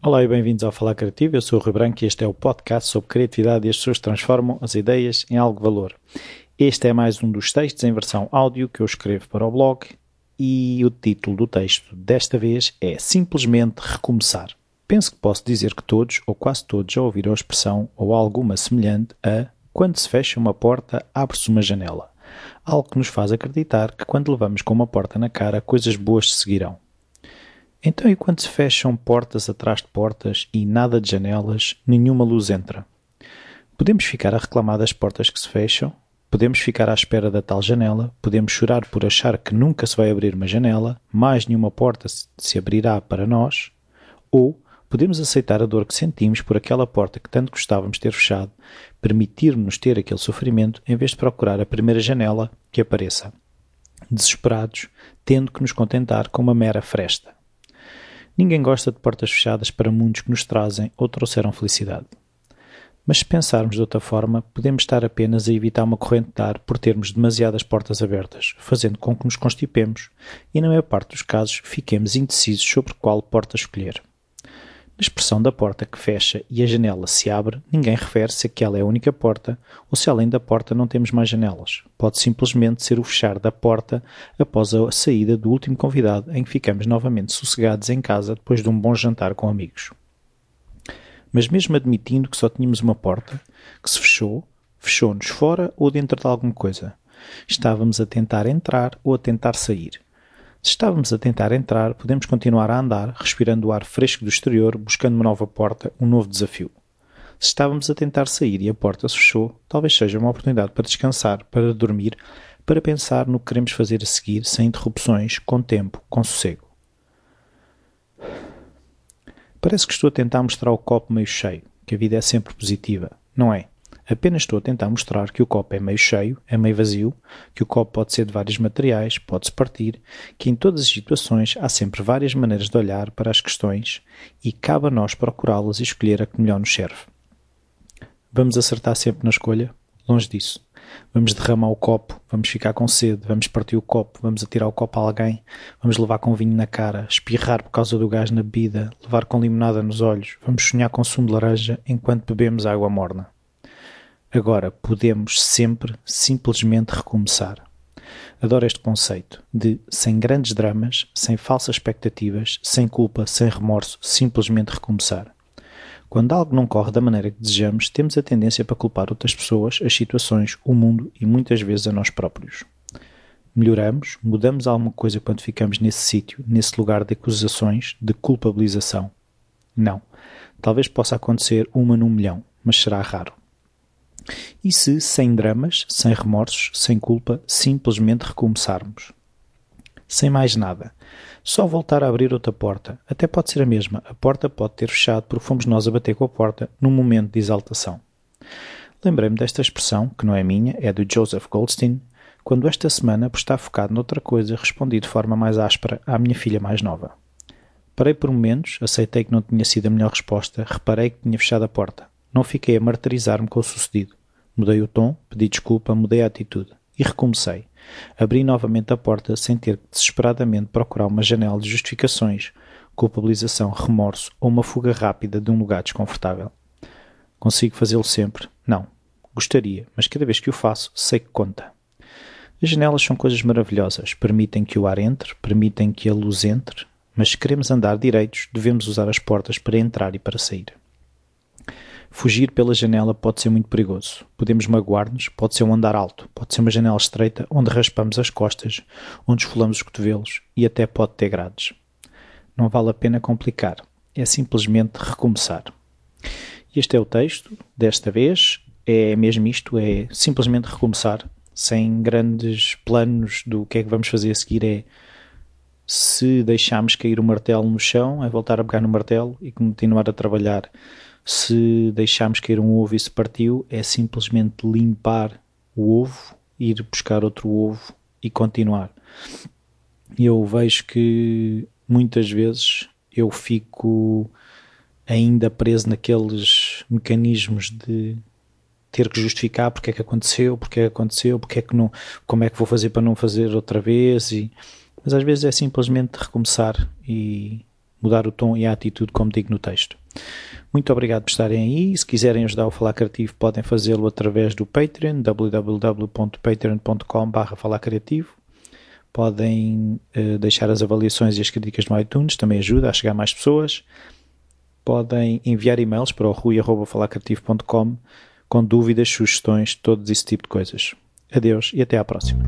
Olá e bem-vindos ao Falar Criativo. Eu sou o Rui Branco e este é o podcast sobre criatividade e as pessoas transformam as ideias em algo de valor. Este é mais um dos textos em versão áudio que eu escrevo para o blog e o título do texto desta vez é simplesmente recomeçar. Penso que posso dizer que todos, ou quase todos, já ouviram a expressão ou alguma semelhante a quando se fecha uma porta, abre-se uma janela. Algo que nos faz acreditar que quando levamos com uma porta na cara, coisas boas se seguirão. Então, e quando se fecham portas atrás de portas e nada de janelas, nenhuma luz entra? Podemos ficar a reclamar das portas que se fecham, podemos ficar à espera da tal janela, podemos chorar por achar que nunca se vai abrir uma janela, mais nenhuma porta se abrirá para nós, ou podemos aceitar a dor que sentimos por aquela porta que tanto gostávamos ter fechado, permitir-nos ter aquele sofrimento em vez de procurar a primeira janela que apareça, desesperados, tendo que nos contentar com uma mera fresta. Ninguém gosta de portas fechadas para mundos que nos trazem ou trouxeram felicidade. Mas se pensarmos de outra forma, podemos estar apenas a evitar uma corrente de ar por termos demasiadas portas abertas, fazendo com que nos constipemos e, na maior parte dos casos, fiquemos indecisos sobre qual porta escolher. Na expressão da porta que fecha e a janela se abre, ninguém refere se aquela é a única porta ou se além da porta não temos mais janelas. Pode simplesmente ser o fechar da porta após a saída do último convidado em que ficamos novamente sossegados em casa depois de um bom jantar com amigos. Mas mesmo admitindo que só tínhamos uma porta, que se fechou, fechou-nos fora ou dentro de alguma coisa. Estávamos a tentar entrar ou a tentar sair. Se estávamos a tentar entrar, podemos continuar a andar, respirando o ar fresco do exterior, buscando uma nova porta, um novo desafio. Se estávamos a tentar sair e a porta se fechou, talvez seja uma oportunidade para descansar, para dormir, para pensar no que queremos fazer a seguir, sem interrupções, com tempo, com sossego. Parece que estou a tentar mostrar o copo meio cheio, que a vida é sempre positiva, não é? Apenas estou a tentar mostrar que o copo é meio cheio, é meio vazio, que o copo pode ser de vários materiais, pode-se partir, que em todas as situações há sempre várias maneiras de olhar para as questões e cabe a nós procurá-las e escolher a que melhor nos serve. Vamos acertar sempre na escolha? Longe disso. Vamos derramar o copo, vamos ficar com sede, vamos partir o copo, vamos atirar o copo a alguém, vamos levar com vinho na cara, espirrar por causa do gás na bebida, levar com limonada nos olhos, vamos sonhar com sumo de laranja enquanto bebemos água morna. Agora podemos sempre simplesmente recomeçar. Adoro este conceito de sem grandes dramas, sem falsas expectativas, sem culpa, sem remorso, simplesmente recomeçar. Quando algo não corre da maneira que desejamos, temos a tendência para culpar outras pessoas, as situações, o mundo e muitas vezes a nós próprios. Melhoramos, mudamos alguma coisa quando ficamos nesse sítio, nesse lugar de acusações, de culpabilização? Não. Talvez possa acontecer uma num milhão, mas será raro. E se, sem dramas, sem remorsos, sem culpa, simplesmente recomeçarmos? Sem mais nada. Só voltar a abrir outra porta. Até pode ser a mesma. A porta pode ter fechado porque fomos nós a bater com a porta num momento de exaltação. Lembrei-me desta expressão, que não é minha, é do Joseph Goldstein, quando esta semana, por estar focado noutra coisa, respondi de forma mais áspera à minha filha mais nova. Parei por momentos, aceitei que não tinha sido a melhor resposta, reparei que tinha fechado a porta. Não fiquei a martirizar-me com o sucedido. Mudei o tom, pedi desculpa, mudei a atitude. E recomecei. Abri novamente a porta sem ter que desesperadamente procurar uma janela de justificações, culpabilização, remorso ou uma fuga rápida de um lugar desconfortável. Consigo fazê-lo sempre? Não. Gostaria, mas cada vez que o faço, sei que conta. As janelas são coisas maravilhosas, permitem que o ar entre, permitem que a luz entre, mas se queremos andar direitos, devemos usar as portas para entrar e para sair. Fugir pela janela pode ser muito perigoso. Podemos magoar-nos, pode ser um andar alto, pode ser uma janela estreita onde raspamos as costas, onde esfolamos os cotovelos e até pode ter grades. Não vale a pena complicar, é simplesmente recomeçar. Este é o texto, desta vez, é mesmo isto, é simplesmente recomeçar, sem grandes planos do que é que vamos fazer a seguir, é se deixarmos cair o martelo no chão, é voltar a pegar no martelo e continuar a trabalhar se deixarmos cair um ovo e se partiu, é simplesmente limpar o ovo, ir buscar outro ovo e continuar. Eu vejo que muitas vezes eu fico ainda preso naqueles mecanismos de ter que justificar porque é que aconteceu, porque é que aconteceu, porque é que não, como é que vou fazer para não fazer outra vez e Mas às vezes é simplesmente recomeçar e mudar o tom e a atitude, como digo no texto. Muito obrigado por estarem aí. Se quiserem ajudar o Falar Criativo, podem fazê-lo através do Patreon, www.patreon.com.br Falar Criativo. Podem uh, deixar as avaliações e as críticas no iTunes, também ajuda a chegar mais pessoas. Podem enviar e-mails para o rui.falarcreativo.com com dúvidas, sugestões, todo esse tipo de coisas. Adeus e até à próxima.